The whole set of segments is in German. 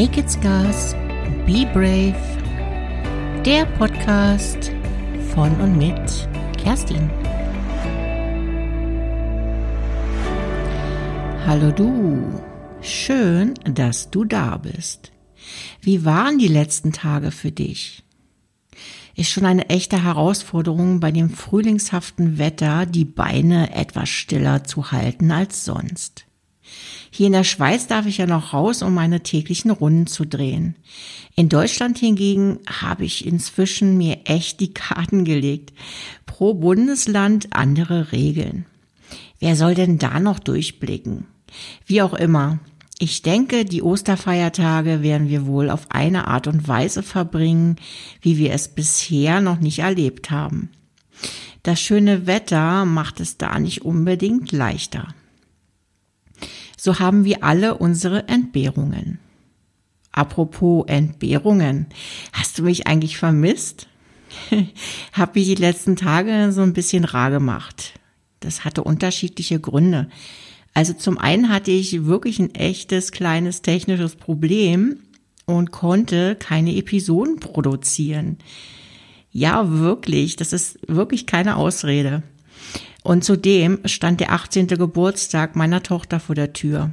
Naked Scars, Be Brave, der Podcast von und mit Kerstin. Hallo du, schön, dass du da bist. Wie waren die letzten Tage für dich? Ist schon eine echte Herausforderung, bei dem frühlingshaften Wetter die Beine etwas stiller zu halten als sonst. Hier in der Schweiz darf ich ja noch raus, um meine täglichen Runden zu drehen. In Deutschland hingegen habe ich inzwischen mir echt die Karten gelegt. Pro Bundesland andere Regeln. Wer soll denn da noch durchblicken? Wie auch immer. Ich denke, die Osterfeiertage werden wir wohl auf eine Art und Weise verbringen, wie wir es bisher noch nicht erlebt haben. Das schöne Wetter macht es da nicht unbedingt leichter so haben wir alle unsere Entbehrungen. Apropos Entbehrungen, hast du mich eigentlich vermisst? Hab ich die letzten Tage so ein bisschen rar gemacht. Das hatte unterschiedliche Gründe. Also zum einen hatte ich wirklich ein echtes kleines technisches Problem und konnte keine Episoden produzieren. Ja, wirklich, das ist wirklich keine Ausrede. Und zudem stand der 18. Geburtstag meiner Tochter vor der Tür.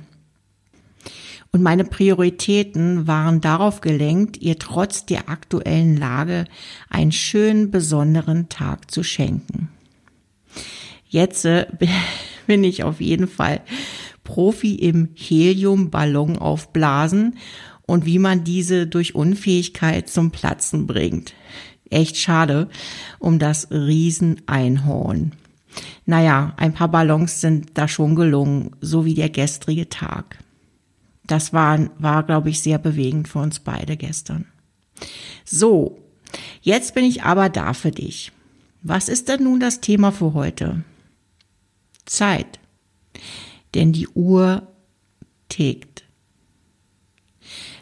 Und meine Prioritäten waren darauf gelenkt, ihr trotz der aktuellen Lage einen schönen, besonderen Tag zu schenken. Jetzt äh, bin ich auf jeden Fall Profi im Heliumballon aufblasen und wie man diese durch Unfähigkeit zum Platzen bringt. Echt schade um das Rieseneinhorn. Naja, ein paar Ballons sind da schon gelungen, so wie der gestrige Tag. Das war, war glaube ich, sehr bewegend für uns beide gestern. So, jetzt bin ich aber da für dich. Was ist denn nun das Thema für heute? Zeit. Denn die Uhr tickt.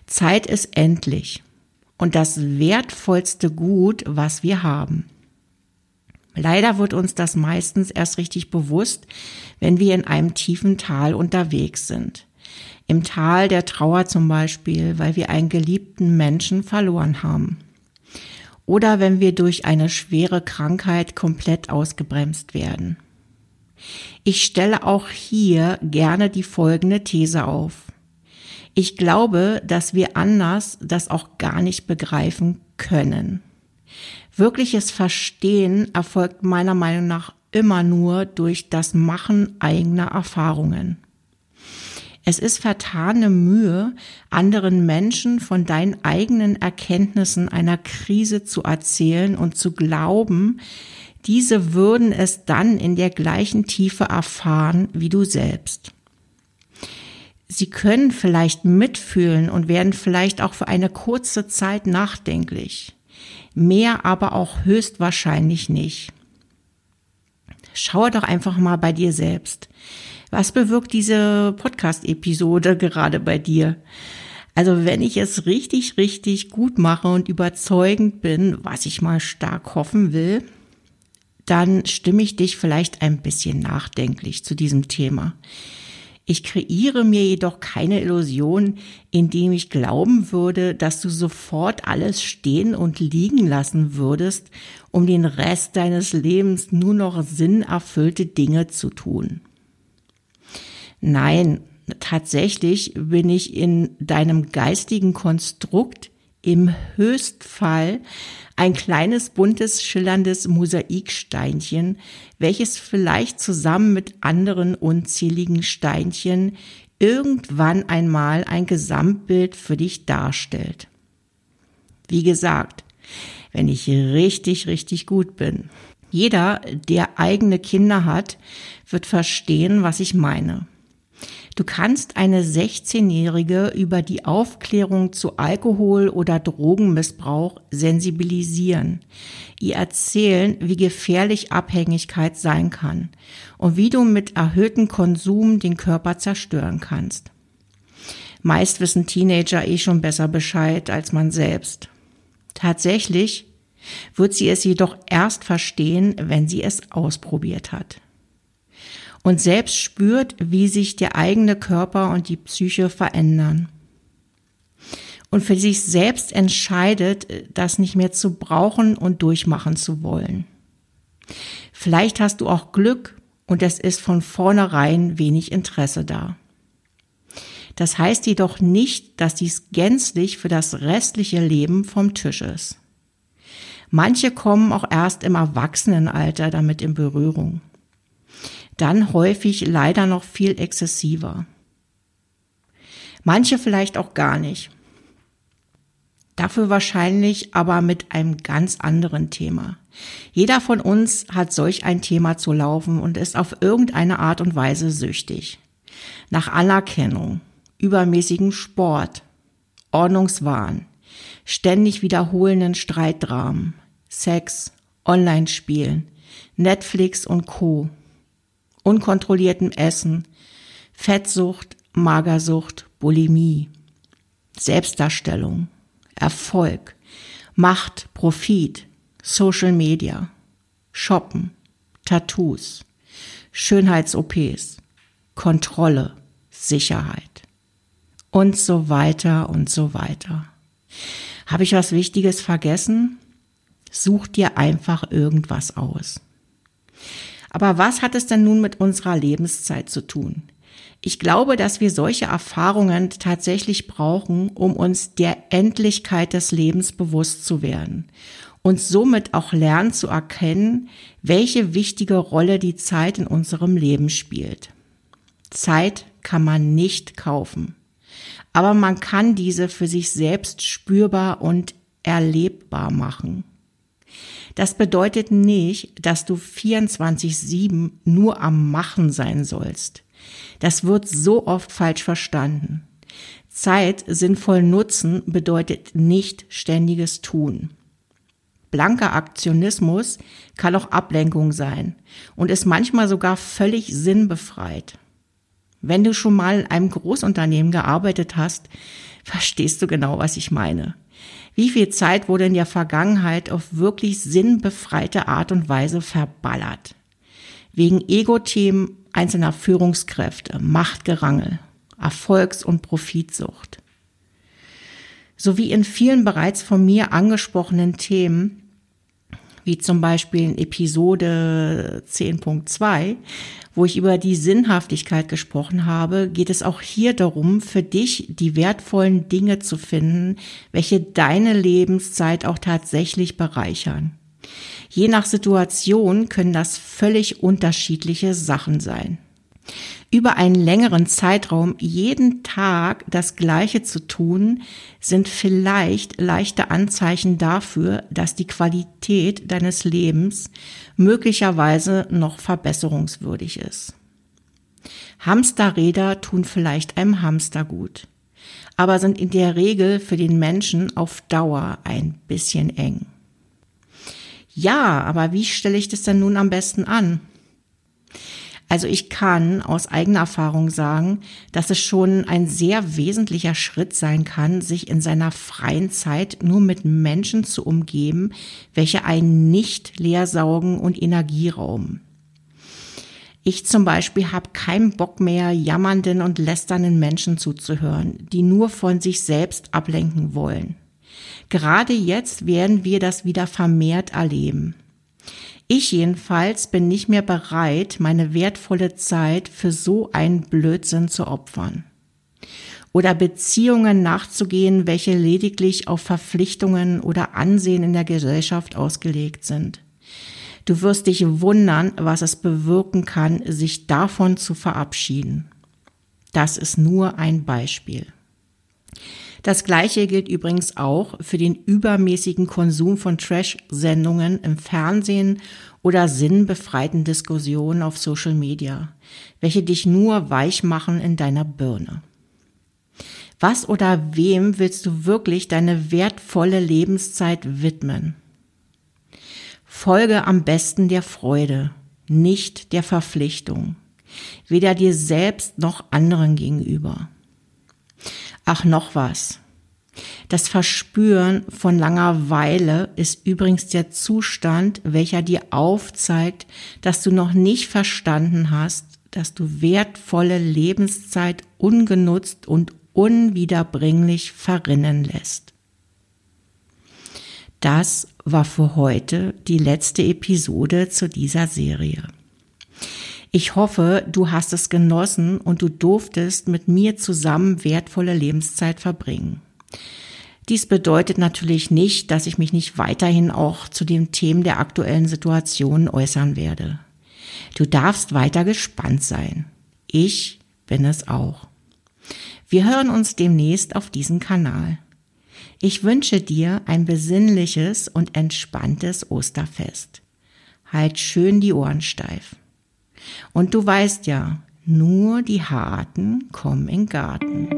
Zeit ist endlich und das wertvollste Gut, was wir haben. Leider wird uns das meistens erst richtig bewusst, wenn wir in einem tiefen Tal unterwegs sind. Im Tal der Trauer zum Beispiel, weil wir einen geliebten Menschen verloren haben. Oder wenn wir durch eine schwere Krankheit komplett ausgebremst werden. Ich stelle auch hier gerne die folgende These auf. Ich glaube, dass wir anders das auch gar nicht begreifen können. Wirkliches Verstehen erfolgt meiner Meinung nach immer nur durch das Machen eigener Erfahrungen. Es ist vertane Mühe, anderen Menschen von deinen eigenen Erkenntnissen einer Krise zu erzählen und zu glauben, diese würden es dann in der gleichen Tiefe erfahren wie du selbst. Sie können vielleicht mitfühlen und werden vielleicht auch für eine kurze Zeit nachdenklich mehr aber auch höchstwahrscheinlich nicht. Schaue doch einfach mal bei dir selbst. Was bewirkt diese Podcast-Episode gerade bei dir? Also wenn ich es richtig, richtig gut mache und überzeugend bin, was ich mal stark hoffen will, dann stimme ich dich vielleicht ein bisschen nachdenklich zu diesem Thema. Ich kreiere mir jedoch keine Illusion, indem ich glauben würde, dass du sofort alles stehen und liegen lassen würdest, um den Rest deines Lebens nur noch sinnerfüllte Dinge zu tun. Nein, tatsächlich bin ich in deinem geistigen Konstrukt im Höchstfall ein kleines buntes schillerndes Mosaiksteinchen, welches vielleicht zusammen mit anderen unzähligen Steinchen irgendwann einmal ein Gesamtbild für dich darstellt. Wie gesagt, wenn ich richtig, richtig gut bin. Jeder, der eigene Kinder hat, wird verstehen, was ich meine. Du kannst eine 16-Jährige über die Aufklärung zu Alkohol- oder Drogenmissbrauch sensibilisieren, ihr erzählen, wie gefährlich Abhängigkeit sein kann und wie du mit erhöhtem Konsum den Körper zerstören kannst. Meist wissen Teenager eh schon besser Bescheid als man selbst. Tatsächlich wird sie es jedoch erst verstehen, wenn sie es ausprobiert hat und selbst spürt, wie sich der eigene Körper und die Psyche verändern. und für sich selbst entscheidet, das nicht mehr zu brauchen und durchmachen zu wollen. Vielleicht hast du auch Glück und es ist von vornherein wenig Interesse da. Das heißt jedoch nicht, dass dies gänzlich für das restliche Leben vom Tisch ist. Manche kommen auch erst im Erwachsenenalter damit in Berührung. Dann häufig leider noch viel exzessiver. Manche vielleicht auch gar nicht. Dafür wahrscheinlich aber mit einem ganz anderen Thema. Jeder von uns hat solch ein Thema zu laufen und ist auf irgendeine Art und Weise süchtig. Nach Anerkennung, übermäßigen Sport, Ordnungswahn, ständig wiederholenden Streitdramen, Sex, Online-Spielen, Netflix und Co., unkontrolliertem Essen, Fettsucht, Magersucht, Bulimie, Selbstdarstellung, Erfolg, Macht, Profit, Social Media, Shoppen, Tattoos, Schönheits-OPs, Kontrolle, Sicherheit und so weiter und so weiter. Habe ich was Wichtiges vergessen? Such dir einfach irgendwas aus. Aber was hat es denn nun mit unserer Lebenszeit zu tun? Ich glaube, dass wir solche Erfahrungen tatsächlich brauchen, um uns der Endlichkeit des Lebens bewusst zu werden und somit auch lernen zu erkennen, welche wichtige Rolle die Zeit in unserem Leben spielt. Zeit kann man nicht kaufen, aber man kann diese für sich selbst spürbar und erlebbar machen. Das bedeutet nicht, dass du 24-7 nur am Machen sein sollst. Das wird so oft falsch verstanden. Zeit sinnvoll nutzen bedeutet nicht ständiges Tun. Blanker Aktionismus kann auch Ablenkung sein und ist manchmal sogar völlig sinnbefreit. Wenn du schon mal in einem Großunternehmen gearbeitet hast, verstehst du genau, was ich meine. Wie viel Zeit wurde in der Vergangenheit auf wirklich sinnbefreite Art und Weise verballert? Wegen Ego-Themen einzelner Führungskräfte, Machtgerangel, Erfolgs- und Profitsucht. Sowie in vielen bereits von mir angesprochenen Themen wie zum Beispiel in Episode 10.2, wo ich über die Sinnhaftigkeit gesprochen habe, geht es auch hier darum, für dich die wertvollen Dinge zu finden, welche deine Lebenszeit auch tatsächlich bereichern. Je nach Situation können das völlig unterschiedliche Sachen sein über einen längeren Zeitraum jeden Tag das Gleiche zu tun, sind vielleicht leichte Anzeichen dafür, dass die Qualität deines Lebens möglicherweise noch verbesserungswürdig ist. Hamsterräder tun vielleicht einem Hamster gut, aber sind in der Regel für den Menschen auf Dauer ein bisschen eng. Ja, aber wie stelle ich das denn nun am besten an? Also ich kann aus eigener Erfahrung sagen, dass es schon ein sehr wesentlicher Schritt sein kann, sich in seiner freien Zeit nur mit Menschen zu umgeben, welche einen nicht leersaugen und Energie rauben. Ich zum Beispiel habe keinen Bock mehr, jammernden und lästernden Menschen zuzuhören, die nur von sich selbst ablenken wollen. Gerade jetzt werden wir das wieder vermehrt erleben. Ich jedenfalls bin nicht mehr bereit, meine wertvolle Zeit für so einen Blödsinn zu opfern. Oder Beziehungen nachzugehen, welche lediglich auf Verpflichtungen oder Ansehen in der Gesellschaft ausgelegt sind. Du wirst dich wundern, was es bewirken kann, sich davon zu verabschieden. Das ist nur ein Beispiel. Das gleiche gilt übrigens auch für den übermäßigen Konsum von Trash-Sendungen im Fernsehen oder sinnbefreiten Diskussionen auf Social Media, welche dich nur weich machen in deiner Birne. Was oder wem willst du wirklich deine wertvolle Lebenszeit widmen? Folge am besten der Freude, nicht der Verpflichtung, weder dir selbst noch anderen gegenüber. Ach, noch was. Das Verspüren von Langeweile ist übrigens der Zustand, welcher dir aufzeigt, dass du noch nicht verstanden hast, dass du wertvolle Lebenszeit ungenutzt und unwiederbringlich verrinnen lässt. Das war für heute die letzte Episode zu dieser Serie. Ich hoffe, du hast es genossen und du durftest mit mir zusammen wertvolle Lebenszeit verbringen. Dies bedeutet natürlich nicht, dass ich mich nicht weiterhin auch zu den Themen der aktuellen Situation äußern werde. Du darfst weiter gespannt sein. Ich bin es auch. Wir hören uns demnächst auf diesem Kanal. Ich wünsche dir ein besinnliches und entspanntes Osterfest. Halt schön die Ohren steif. Und du weißt ja, nur die Harten kommen in Garten.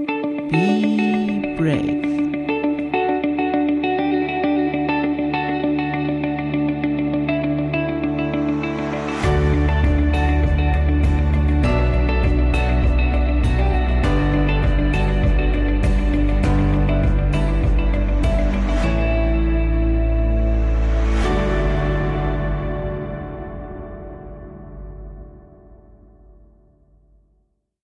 Be brave.